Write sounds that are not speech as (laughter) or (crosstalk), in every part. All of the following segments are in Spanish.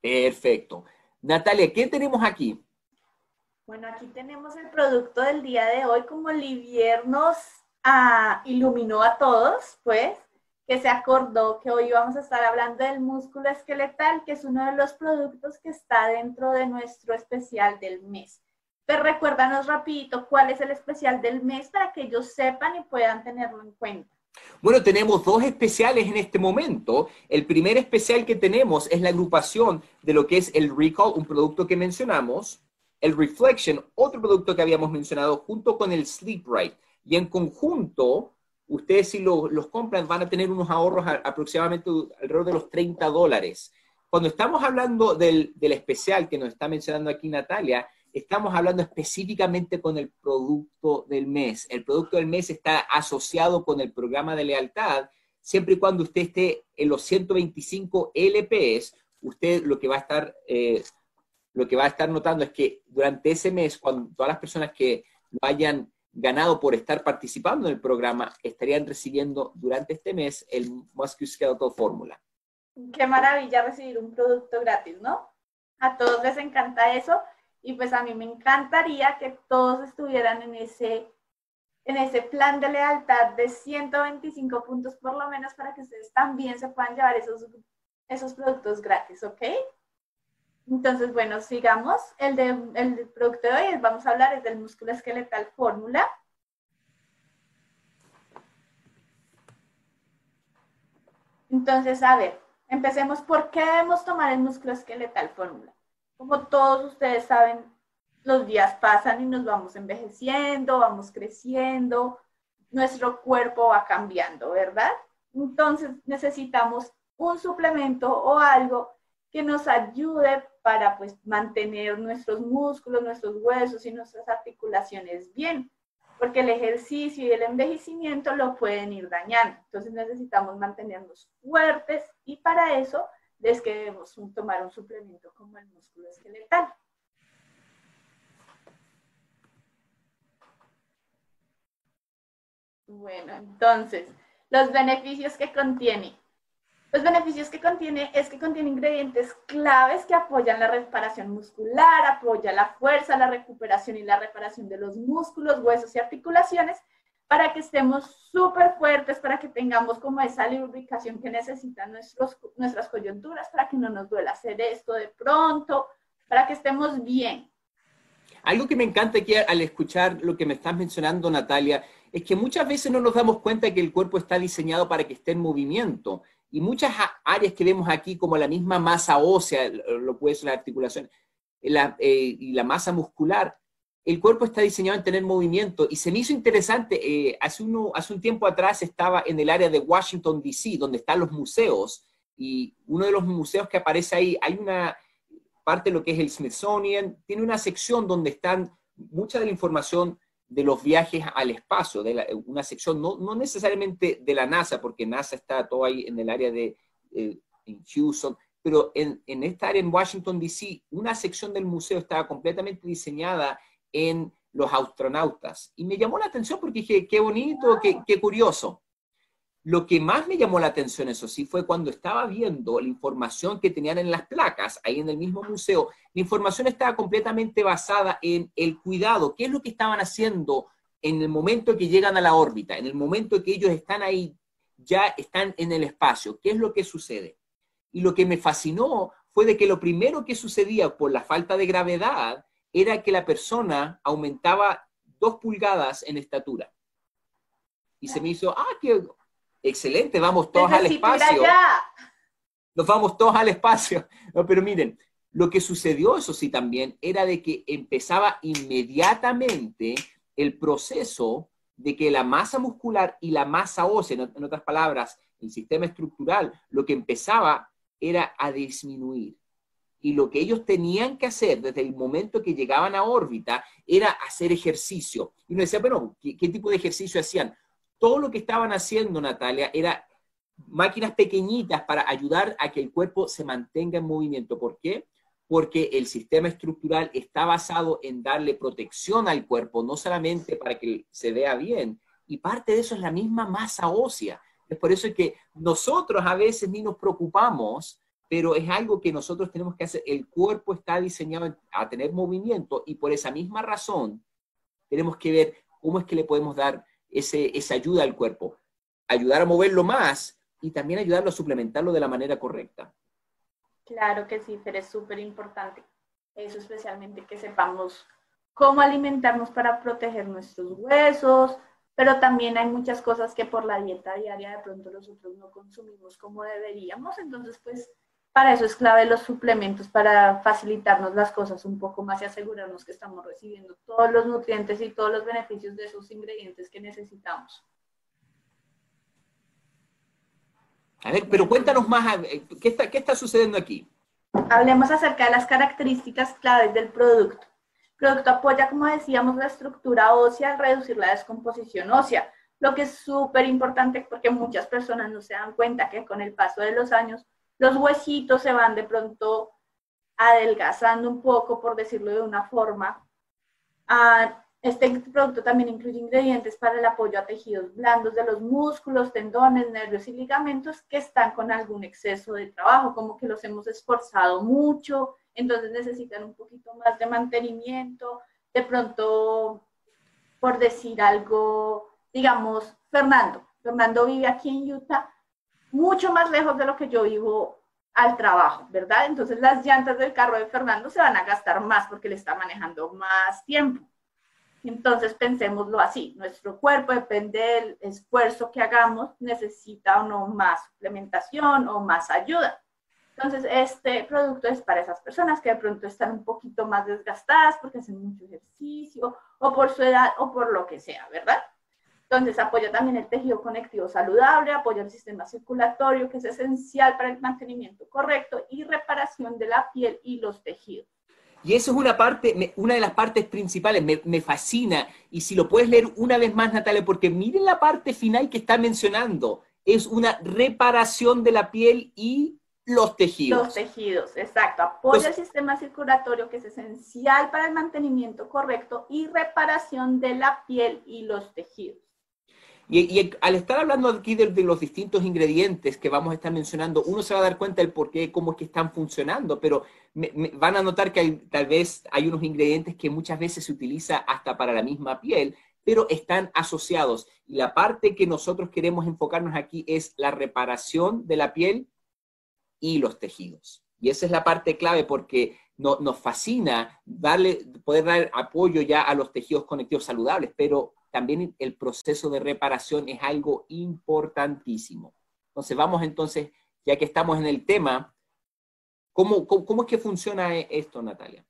Perfecto. Natalia, ¿qué tenemos aquí? Bueno, aquí tenemos el producto del día de hoy, como Livier nos ah, iluminó a todos, pues, que se acordó que hoy vamos a estar hablando del músculo esqueletal, que es uno de los productos que está dentro de nuestro especial del mes. Pero recuérdanos rapidito cuál es el especial del mes para que ellos sepan y puedan tenerlo en cuenta. Bueno, tenemos dos especiales en este momento. El primer especial que tenemos es la agrupación de lo que es el Recall, un producto que mencionamos, el Reflection, otro producto que habíamos mencionado, junto con el Sleep Right. Y en conjunto, ustedes si los compran van a tener unos ahorros aproximadamente alrededor de los 30 dólares. Cuando estamos hablando del, del especial que nos está mencionando aquí Natalia, estamos hablando específicamente con el producto del mes. El producto del mes está asociado con el programa de lealtad, siempre y cuando usted esté en los 125 LPs, usted lo que va a estar, eh, lo que va a estar notando es que durante ese mes, cuando todas las personas que lo hayan ganado por estar participando en el programa, estarían recibiendo durante este mes el Musculoskeletal Fórmula. Qué maravilla recibir un producto gratis, ¿no? A todos les encanta eso y pues a mí me encantaría que todos estuvieran en ese, en ese plan de lealtad de 125 puntos por lo menos para que ustedes también se puedan llevar esos, esos productos gratis, ¿ok? Entonces, bueno, sigamos. El, de, el producto de hoy, vamos a hablar, es del músculo esqueletal fórmula. Entonces, a ver, empecemos. ¿Por qué debemos tomar el músculo esqueletal fórmula? Como todos ustedes saben, los días pasan y nos vamos envejeciendo, vamos creciendo, nuestro cuerpo va cambiando, ¿verdad? Entonces necesitamos un suplemento o algo que nos ayude para pues mantener nuestros músculos, nuestros huesos y nuestras articulaciones bien, porque el ejercicio y el envejecimiento lo pueden ir dañando. Entonces necesitamos mantenernos fuertes y para eso es que debemos tomar un suplemento como el músculo esqueletal. Bueno, entonces, los beneficios que contiene. Los beneficios que contiene es que contiene ingredientes claves que apoyan la reparación muscular, apoya la fuerza, la recuperación y la reparación de los músculos, huesos y articulaciones para que estemos súper fuertes, para que tengamos como esa lubricación que necesitan nuestros, nuestras coyunturas, para que no nos duela hacer esto de pronto, para que estemos bien. Algo que me encanta aquí al escuchar lo que me estás mencionando, Natalia, es que muchas veces no nos damos cuenta que el cuerpo está diseñado para que esté en movimiento. Y muchas áreas que vemos aquí, como la misma masa ósea, lo puede ser la articulación, la, eh, y la masa muscular, el cuerpo está diseñado en tener movimiento y se me hizo interesante, eh, hace, un tiempo atrás estaba en el área de Washington, D.C., donde están los museos, y uno de los museos que aparece ahí, hay una parte de lo que es el Smithsonian, tiene una sección donde están mucha de la información de los viajes al espacio, de una sección no, no, necesariamente de la NASA, porque NASA está todo ahí en el área de eh, Houston, pero en, en esta área en Washington, D.C., una sección del museo estaba completamente diseñada en los astronautas. Y me llamó la atención porque dije, qué bonito, qué, qué curioso. Lo que más me llamó la atención, eso sí, fue cuando estaba viendo la información que tenían en las placas, ahí en el mismo museo. La información estaba completamente basada en el cuidado, qué es lo que estaban haciendo en el momento que llegan a la órbita, en el momento que ellos están ahí, ya están en el espacio, qué es lo que sucede. Y lo que me fascinó fue de que lo primero que sucedía por la falta de gravedad era que la persona aumentaba dos pulgadas en estatura. Y se me hizo, ah, qué excelente, vamos todos al espacio. Nos vamos todos al espacio. (laughs) No, pero miren, lo que sucedió, eso sí también, era de que empezaba inmediatamente el proceso de que la masa muscular y la masa ósea, en otras palabras, el sistema estructural, lo que empezaba era a disminuir y lo que ellos tenían que hacer desde el momento que llegaban a órbita era hacer ejercicio. Y uno decía, bueno, ¿qué, tipo de ejercicio hacían? Todo lo que estaban haciendo, Natalia, era máquinas pequeñitas para ayudar a que el cuerpo se mantenga en movimiento. ¿Por qué? Porque el sistema estructural está basado en darle protección al cuerpo, no solamente para que se vea bien, y parte de eso es la misma masa ósea. Es por eso que nosotros a veces ni nos preocupamos pero es algo que nosotros tenemos que hacer. El cuerpo está diseñado a tener movimiento y por esa misma razón tenemos que ver cómo es que le podemos dar ese, esa ayuda al cuerpo. Ayudar a moverlo más y también ayudarlo a suplementarlo de la manera correcta. Claro que sí, pero es súper importante. Eso especialmente que sepamos cómo alimentarnos para proteger nuestros huesos, pero también hay muchas cosas que por la dieta diaria de pronto nosotros no consumimos como deberíamos, entonces pues para eso es clave los suplementos, para facilitarnos las cosas un poco más y asegurarnos que estamos recibiendo todos los nutrientes y todos los beneficios de esos ingredientes que necesitamos. A ver, pero cuéntanos más, ¿qué está, qué está sucediendo aquí? Hablemos acerca de las características claves del producto. El producto apoya, como decíamos, la estructura ósea al reducir la descomposición ósea, lo que es súper importante porque muchas personas no se dan cuenta que con el paso de los años los huesitos se van de pronto adelgazando un poco, por decirlo de una forma. Ah, este producto también incluye ingredientes para el apoyo a tejidos blandos de los músculos, tendones, nervios y ligamentos que están con algún exceso de trabajo, como que los hemos esforzado mucho, entonces necesitan un poquito más de mantenimiento. De pronto, por decir algo, digamos, Fernando. Fernando vive aquí en Utah, mucho más lejos de lo que yo vivo al trabajo, ¿verdad? Entonces las llantas del carro de Fernando se van a gastar más porque le está manejando más tiempo. Entonces pensémoslo así, nuestro cuerpo depende del esfuerzo que hagamos, necesita o no más suplementación o más ayuda. Entonces este producto es para esas personas que de pronto están un poquito más desgastadas porque hacen mucho ejercicio o por su edad o por lo que sea, ¿verdad? Entonces apoya también el tejido conectivo saludable, apoya el sistema circulatorio que es esencial para el mantenimiento correcto y reparación de la piel y los tejidos. Y eso es una parte, una de las partes principales, me, fascina. Y si lo puedes leer una vez más, Natalia, porque miren la parte final que está mencionando. Es una reparación de la piel y los tejidos. Los tejidos, exacto. Apoya el sistema circulatorio que es esencial para el mantenimiento correcto y reparación de la piel y los tejidos. Y, al estar hablando aquí de, los distintos ingredientes que vamos a estar mencionando, uno se va a dar cuenta del por qué, cómo es que están funcionando, pero van a notar que tal vez hay unos ingredientes que muchas veces se utiliza hasta para la misma piel, pero están asociados. Y la parte que nosotros queremos enfocarnos aquí es la reparación de la piel y los tejidos. Y esa es la parte clave porque nos fascina darle, poder dar apoyo ya a los tejidos conectivos saludables, pero también el proceso de reparación es algo importantísimo. Entonces, vamos entonces, ya que estamos en el tema, ¿cómo, es que funciona esto, Natalia?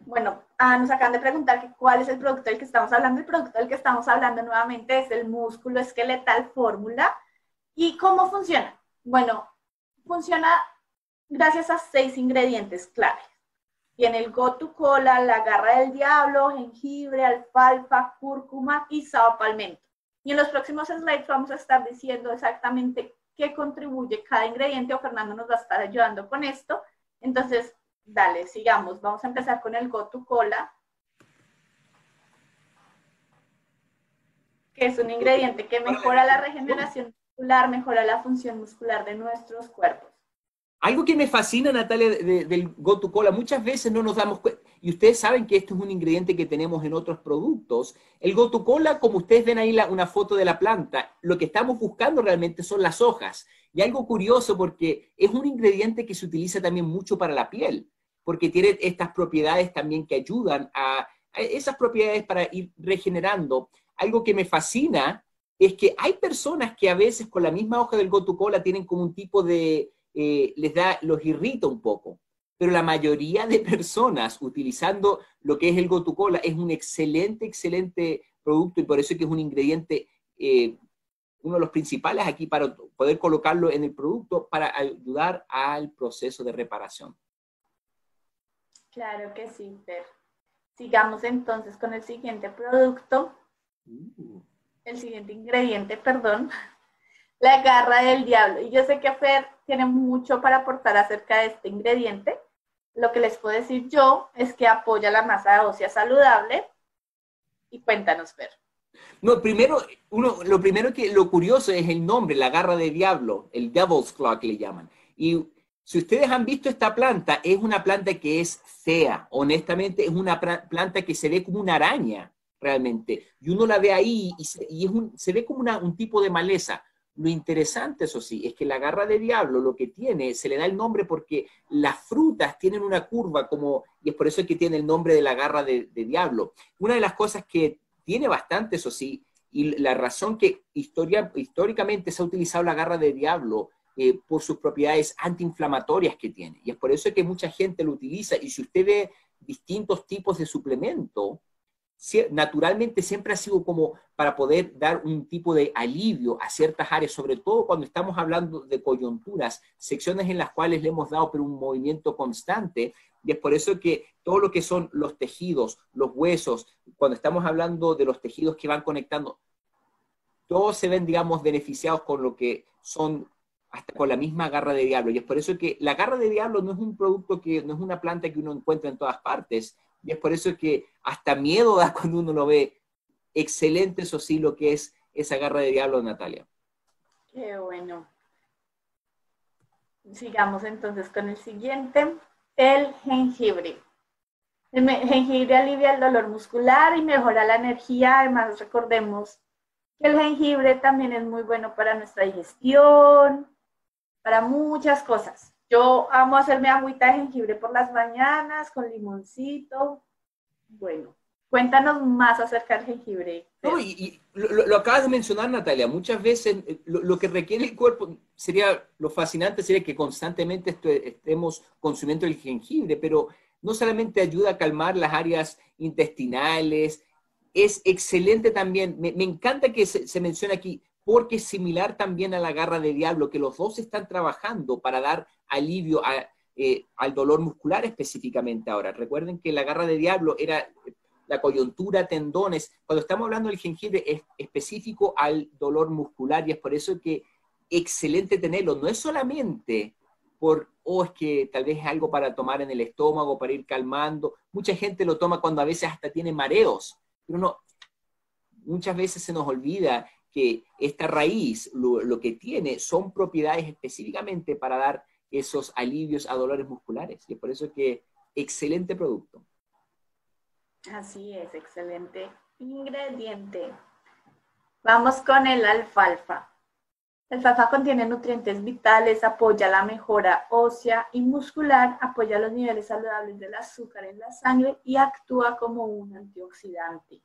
Bueno, ah, nos acaban de preguntar cuál es el producto del que estamos hablando. El producto del que estamos hablando nuevamente es el músculo esqueletal fórmula. ¿Y cómo funciona? Bueno, funciona gracias a seis ingredientes clave. Tiene el gotu cola, la garra del diablo, jengibre, alfalfa, cúrcuma y palmento. Y en los próximos slides vamos a estar diciendo exactamente qué contribuye cada ingrediente o Fernando nos va a estar ayudando con esto. Entonces, dale, sigamos. Vamos a empezar con el gotu cola, que es un ingrediente que mejora la regeneración muscular, mejora la función muscular de nuestros cuerpos. Algo que me fascina, Natalia, del Gotu Cola, muchas veces no nos damos cuenta, y ustedes saben que esto es un ingrediente que tenemos en otros productos. El Gotu Cola, como ustedes ven ahí una foto de la planta, lo que estamos buscando realmente son las hojas. Y algo curioso porque es un ingrediente que se utiliza también mucho para la piel, porque tiene estas propiedades también que ayudan a, a esas propiedades para ir regenerando. Algo que me fascina es que hay personas que a veces con la misma hoja del Gotu Cola tienen como un tipo de eh, les da, los irrita un poco. Pero la mayoría de personas utilizando lo que es el gotucola es un excelente, excelente producto y por eso es que es un ingrediente, eh, uno de los principales aquí para poder colocarlo en el producto para ayudar al proceso de reparación. Claro que sí, Fer. Sigamos entonces con el siguiente producto. Uh. El siguiente ingrediente, perdón. La garra del diablo. Y yo sé que Fer tiene mucho para aportar acerca de este ingrediente. Lo que les puedo decir yo es que apoya la masa ósea saludable. Y cuéntanos, Fer. No, primero, uno, lo primero que lo curioso es el nombre, la garra del diablo, el devil's claw que le llaman. Y Si ustedes han visto esta planta, es una planta que es fea, honestamente, es una planta que se ve como una araña, realmente. Y uno la ve ahí y se, se ve como un tipo de maleza. Lo interesante, eso sí, es que la garra de diablo lo que tiene, se le da el nombre porque las frutas tienen una curva como, y es por eso que tiene el nombre de la garra de, diablo. Una de las cosas que tiene bastante, eso sí, y la razón que historia, históricamente se ha utilizado la garra de diablo eh, por sus propiedades antiinflamatorias que tiene. Y es por eso que mucha gente lo utiliza. Y si usted ve distintos tipos de suplemento, naturalmente siempre ha sido como para poder dar un tipo de alivio a ciertas áreas, sobre todo cuando estamos hablando de coyunturas, secciones en las cuales le hemos dado pero un movimiento constante, y es por eso que todo lo que son los tejidos, los huesos, cuando estamos hablando de los tejidos que van conectando, todos se ven, digamos, beneficiados con lo que son hasta con la misma garra de diablo. Y es por eso que la garra de diablo no es un producto que, no es una planta que uno encuentra en todas partes. Y es por eso que hasta miedo da cuando uno lo ve. Excelente, eso sí, lo que es esa garra de diablo, Natalia. Qué bueno. Sigamos entonces con el siguiente, el jengibre. El jengibre alivia el dolor muscular y mejora la energía. Además, recordemos que el jengibre también es muy bueno para nuestra digestión, para muchas cosas. Yo amo hacerme agüita de jengibre por las mañanas con limoncito. Bueno, cuéntanos más acerca del jengibre. No, y, lo, acabas de mencionar, Natalia. Muchas veces eh, lo, que requiere el cuerpo sería, lo fascinante sería que constantemente estemos consumiendo el jengibre, pero no solamente ayuda a calmar las áreas intestinales, es excelente también. Me, encanta que se, se mencione aquí porque es similar también a la garra de diablo, que los dos están trabajando para dar alivio eh, al dolor muscular específicamente ahora. Recuerden que la garra de diablo era la coyuntura, tendones. Cuando estamos hablando del jengibre es específico al dolor muscular y es por eso que excelente tenerlo. No es solamente por, oh, es que tal vez es algo para tomar en el estómago, para ir calmando. Mucha gente lo toma cuando a veces hasta tiene mareos, pero no, muchas veces se nos olvida que esta raíz lo, que tiene son propiedades específicamente para dar esos alivios a dolores musculares. Y es por eso que excelente producto. Así es, excelente ingrediente. Vamos con el alfalfa. El alfalfa contiene nutrientes vitales, apoya la mejora ósea y muscular, apoya los niveles saludables del azúcar en la sangre y actúa como un antioxidante.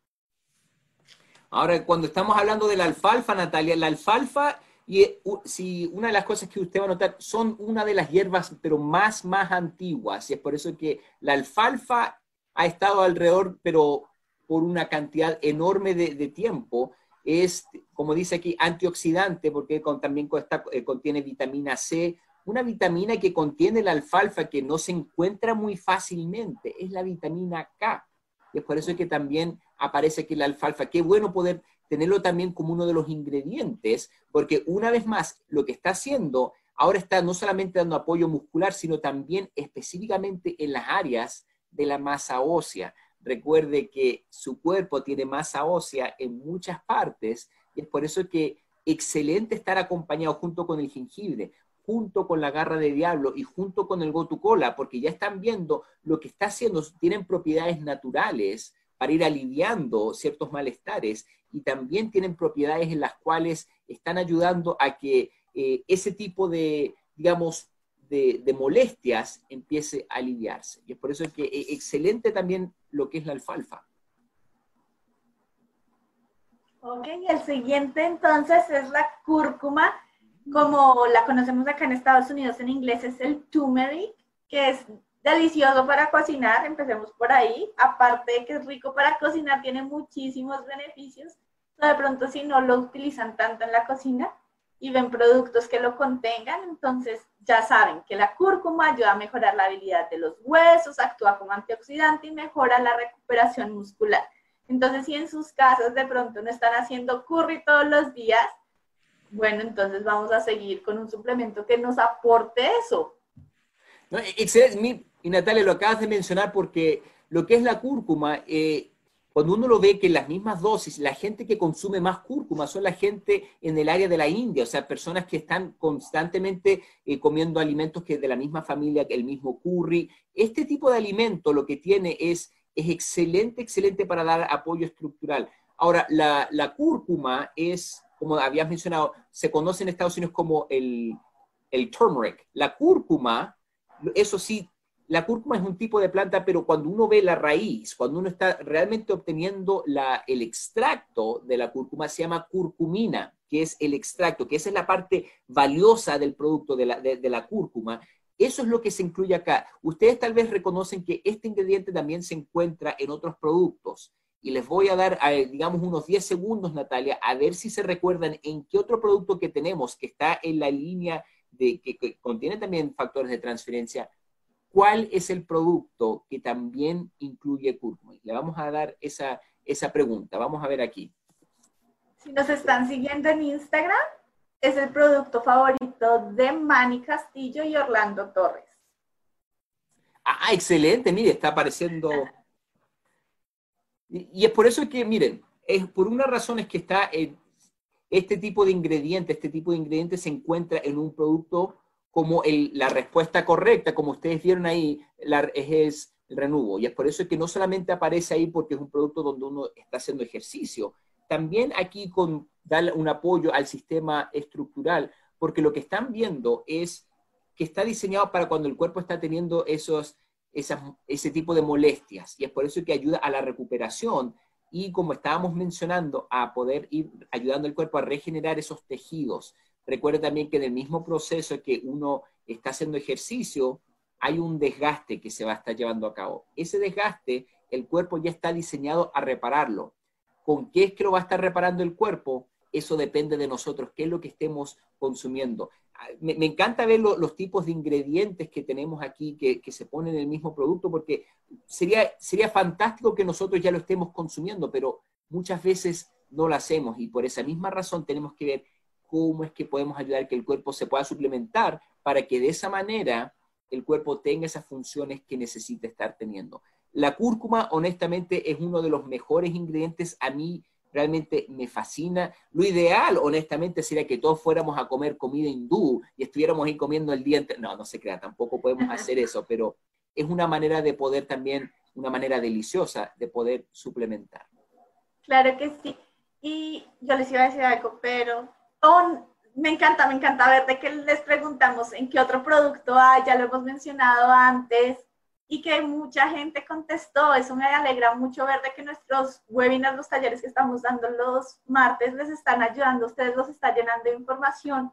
Ahora, cuando estamos hablando de la alfalfa, Natalia, la alfalfa, y si una de las cosas que usted va a notar, son una de las hierbas, pero más, más antiguas, y es por eso que la alfalfa ha estado alrededor, pero por una cantidad enorme de, tiempo, es, como dice aquí, antioxidante, porque también eh, contiene vitamina C, una vitamina que contiene la alfalfa que no se encuentra muy fácilmente, es la vitamina K. Y es por eso que también aparece aquí la alfalfa. Qué bueno poder tenerlo también como uno de los ingredientes, porque una vez más, lo que está haciendo ahora está no solamente dando apoyo muscular, sino también específicamente en las áreas de la masa ósea. Recuerde que su cuerpo tiene masa ósea en muchas partes y es por eso que excelente estar acompañado junto con el jengibre, junto con la garra de diablo y junto con el gotucola, porque ya están viendo lo que está haciendo, tienen propiedades naturales para ir aliviando ciertos malestares y también tienen propiedades en las cuales están ayudando a que eh, ese tipo de, digamos, de, molestias empiece a aliviarse. Y es por eso que es excelente también lo que es la alfalfa. Ok, el siguiente entonces es la cúrcuma, como la conocemos acá en Estados Unidos en inglés, es el turmeric, que es delicioso para cocinar, empecemos por ahí. Aparte de que es rico para cocinar, tiene muchísimos beneficios. De pronto, si no lo utilizan tanto en la cocina y ven productos que lo contengan, entonces ya saben que la cúrcuma ayuda a mejorar la habilidad de los huesos, actúa como antioxidante y mejora la recuperación muscular. Entonces, si en sus casas de pronto no están haciendo curry todos los días, bueno, entonces vamos a seguir con un suplemento que nos aporte eso. excelente y Natalia, lo acabas de mencionar porque lo que es la cúrcuma, eh, cuando uno lo ve que en las mismas dosis, la gente que consume más cúrcuma son la gente en el área de la India, o sea, personas que están constantemente eh, comiendo alimentos que de la misma familia, el mismo curry. Este tipo de alimento lo que tiene es, es excelente, excelente para dar apoyo estructural. Ahora, la, la cúrcuma es, como habías mencionado, se conoce en Estados Unidos como el, el turmeric. La cúrcuma, eso sí, la cúrcuma es un tipo de planta, pero cuando uno ve la raíz, cuando uno está realmente obteniendo el extracto de la cúrcuma, se llama curcumina, que es el extracto, que esa es la parte valiosa del producto de la, cúrcuma. Eso es lo que se incluye acá. Ustedes tal vez reconocen que este ingrediente también se encuentra en otros productos. Y les voy a dar, digamos, unos 10 segundos, Natalia, a ver si se recuerdan en qué otro producto que tenemos que está en la línea de que contiene también factores de transferencia ¿cuál es el producto que también incluye cúrcuma? Le vamos a dar esa, esa pregunta. Vamos a ver aquí. Si nos están siguiendo en Instagram, es el producto favorito de Manny Castillo y Orlando Torres. Ah, excelente, mire, está apareciendo. Y, es por eso que, miren, es por una razón es que está este tipo de ingrediente, este tipo de ingrediente se encuentra en un producto como la respuesta correcta, como ustedes vieron ahí, es, el renuvo. Y es por eso que no solamente aparece ahí porque es un producto donde uno está haciendo ejercicio, también aquí con dar un apoyo al sistema estructural, porque lo que están viendo es que está diseñado para cuando el cuerpo está teniendo esos, ese tipo de molestias. Y es por eso que ayuda a la recuperación y como estábamos mencionando, a poder ir ayudando al cuerpo a regenerar esos tejidos, Recuerde también que en el mismo proceso que uno está haciendo ejercicio, hay un desgaste que se va a estar llevando a cabo. Ese desgaste, el cuerpo ya está diseñado a repararlo. ¿Con qué es que lo va a estar reparando el cuerpo? Eso depende de nosotros, qué es lo que estemos consumiendo. Ah, me, encanta ver los tipos de ingredientes que tenemos aquí que, que, se ponen en el mismo producto, porque sería, sería fantástico que nosotros ya lo estemos consumiendo, pero muchas veces no lo hacemos y por esa misma razón tenemos que ver cómo es que podemos ayudar a que el cuerpo se pueda suplementar para que de esa manera el cuerpo tenga esas funciones que necesita estar teniendo. La cúrcuma, honestamente, es uno de los mejores ingredientes. A mí realmente me fascina. Lo ideal, honestamente, sería que todos fuéramos a comer comida hindú y estuviéramos ahí comiendo el día entero. No, no se crea, tampoco podemos hacer eso, pero es una manera de poder también, una manera deliciosa de poder suplementar. Claro que sí. Y yo les iba a decir algo, pero me encanta, me encanta ver de que les preguntamos en qué otro producto hay, ya lo hemos mencionado antes, y que mucha gente contestó. Eso me alegra mucho ver de que nuestros webinars, los talleres que estamos dando los martes, les están ayudando, ustedes los están llenando de información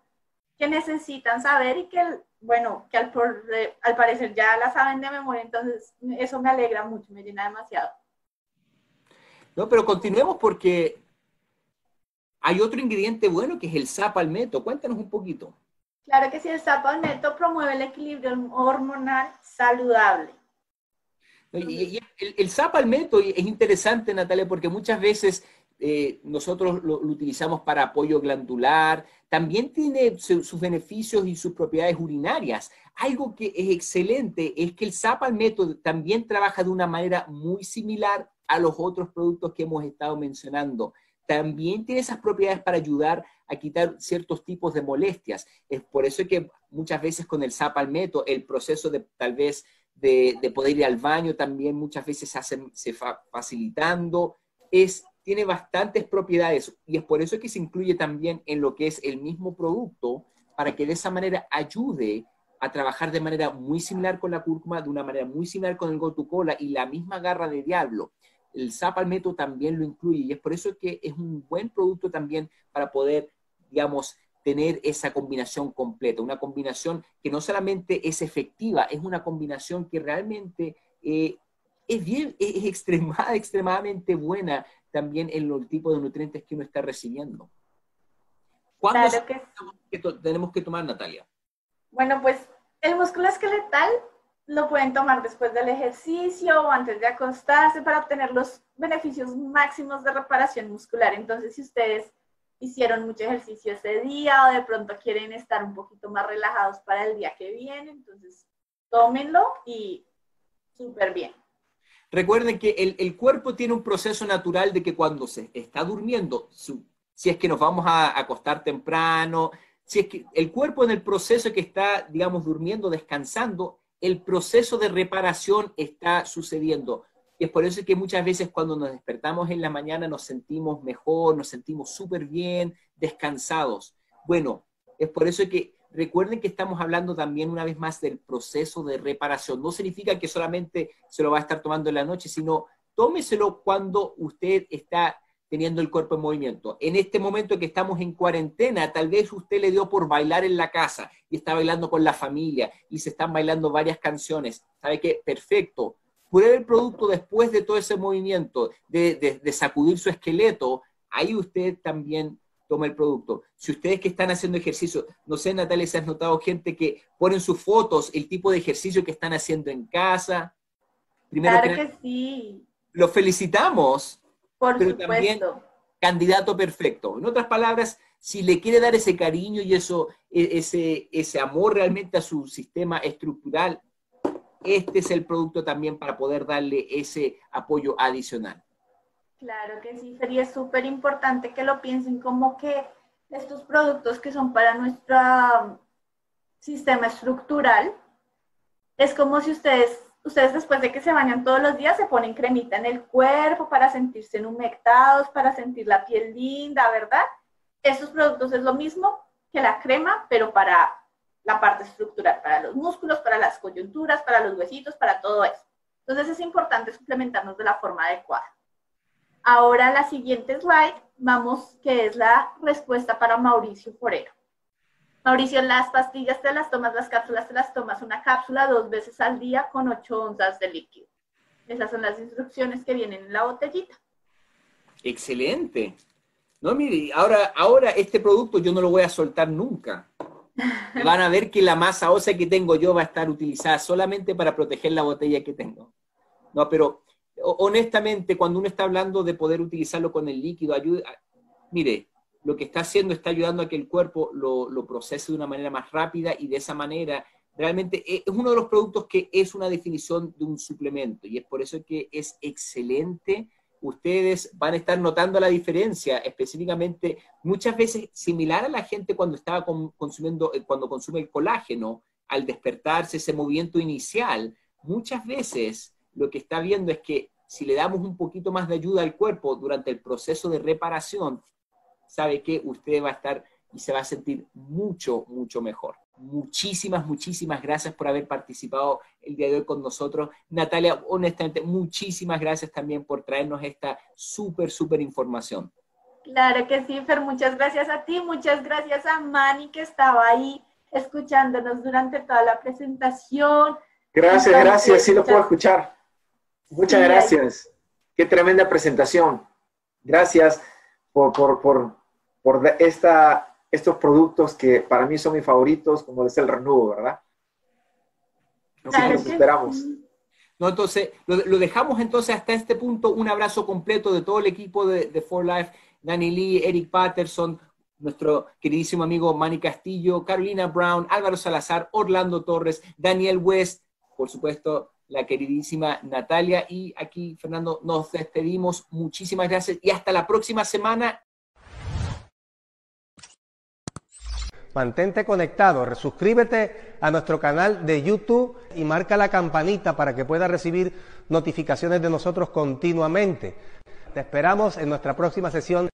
que necesitan saber y que, bueno, que al, al parecer ya la saben de memoria, entonces eso me alegra mucho, me llena demasiado. No, pero continuemos porque hay otro ingrediente bueno que es el sapalmeto. Cuéntanos un poquito. Claro que sí, el sapalmeto promueve el equilibrio hormonal saludable. Y, el, el sapalmeto es interesante, Natalia, porque muchas veces eh, nosotros lo, utilizamos para apoyo glandular, también tiene sus beneficios y sus propiedades urinarias. Algo que es excelente es que el sapalmeto también trabaja de una manera muy similar a los otros productos que hemos estado mencionando también tiene esas propiedades para ayudar a quitar ciertos tipos de molestias. Es por eso que muchas veces con el sapalmeto, el proceso de tal vez de, poder ir al baño también muchas veces se hace se facilitando, es, tiene bastantes propiedades y es por eso que se incluye también en lo que es el mismo producto para que de esa manera ayude a trabajar de manera muy similar con la cúrcuma, de una manera muy similar con el gotucola y la misma garra de diablo el Zapalmeto también lo incluye y es por eso que es un buen producto también para poder, digamos, tener esa combinación completa, una combinación que no solamente es efectiva, es una combinación que realmente eh, es bien, (laughs) es extremadamente buena también en el tipo de nutrientes que uno está recibiendo. ¿Cuándo que... tenemos que tomar, Natalia? Bueno, pues el músculo esqueletal lo pueden tomar después del ejercicio o antes de acostarse para obtener los beneficios máximos de reparación muscular. Entonces, si ustedes hicieron mucho ejercicio ese día o de pronto quieren estar un poquito más relajados para el día que viene, entonces tómenlo y súper bien. Recuerden que el, cuerpo tiene un proceso natural de que cuando se está durmiendo, si es que nos vamos a acostar temprano, si es que el cuerpo en el proceso que está, digamos, durmiendo, descansando, el proceso de reparación está sucediendo. Y es por eso que muchas veces cuando nos despertamos en la mañana nos sentimos mejor, nos sentimos súper bien, descansados. Bueno, es por eso que recuerden que estamos hablando también una vez más del proceso de reparación. No significa que solamente se lo va a estar tomando en la noche, sino tómeselo cuando usted está teniendo el cuerpo en movimiento. En este momento que estamos en cuarentena, tal vez usted le dio por bailar en la casa y está bailando con la familia y se están bailando varias canciones. ¿Sabe qué? Perfecto. Pruebe el producto después de todo ese movimiento, de, de sacudir su esqueleto. Ahí usted también toma el producto. Si ustedes que están haciendo ejercicio, no sé, Natalia, si has notado gente que ponen sus fotos, el tipo de ejercicio que están haciendo en casa. Primero claro que, sí. Los felicitamos, Por pero también candidato perfecto. En otras palabras, si le quiere dar ese cariño y eso, e, ese, ese amor realmente a su sistema estructural, este es el producto también para poder darle ese apoyo adicional. Claro que sí, sería súper importante que lo piensen como que estos productos que son para nuestro um, sistema estructural, es como si ustedes, ustedes después de que se bañan todos los días se ponen cremita en el cuerpo para sentirse humectados, para sentir la piel linda, ¿verdad? Estos productos es lo mismo que la crema, pero para la parte estructural, para los músculos, para las coyunturas, para los huesitos, para todo eso. Entonces es importante suplementarnos de la forma adecuada. Ahora la siguiente slide, vamos, que es la respuesta para Mauricio Forero. Mauricio, las pastillas te las tomas, las cápsulas te las tomas una cápsula dos veces al día con 8 onzas de líquido. Esas son las instrucciones que vienen en la botellita. Excelente. No, mire, ahora, ahora este producto yo no lo voy a soltar nunca. (laughs) Van a ver que la masa ósea que tengo yo va a estar utilizada solamente para proteger la botella que tengo. No, pero honestamente, cuando uno está hablando de poder utilizarlo con el líquido, ayuda, mire, lo que está haciendo está ayudando a que el cuerpo lo, procese de una manera más rápida y de esa manera realmente e, es uno de los productos que es una definición de un suplemento y es por eso que es excelente. Ustedes van a estar notando la diferencia, específicamente muchas veces similar a la gente cuando estaba consumiendo, eh, cuando consume el colágeno, al despertarse ese movimiento inicial, muchas veces lo que está viendo es que si le damos un poquito más de ayuda al cuerpo durante el proceso de reparación, sabe que usted va a estar y se va a sentir mucho, mucho mejor. Muchísimas, muchísimas gracias por haber participado el día de hoy con nosotros. Natalia, honestamente, muchísimas gracias también por traernos esta súper, súper información. Claro que sí, Fer, muchas gracias a ti, muchas gracias a Manny que estaba ahí escuchándonos durante toda la presentación. Gracias, gracias, sí lo puedo escuchar. Muchas gracias. Qué tremenda presentación. Gracias por, por, esta, estos productos que para mí son mis favoritos, como es el renudo, ¿verdad? Nos esperamos. No, entonces, lo, dejamos entonces hasta este punto. Un abrazo completo de todo el equipo de, de For Life, Danny Lee, Eric Patterson, nuestro queridísimo amigo Manny Castillo, Carolina Brown, Álvaro Salazar, Orlando Torres, Daniel West, por supuesto, la queridísima Natalia. Y aquí, Fernando, nos despedimos. Muchísimas gracias y hasta la próxima semana. Mantente conectado, suscríbete a nuestro canal de YouTube y marca la campanita para que puedas recibir notificaciones de nosotros continuamente. Te esperamos en nuestra próxima sesión.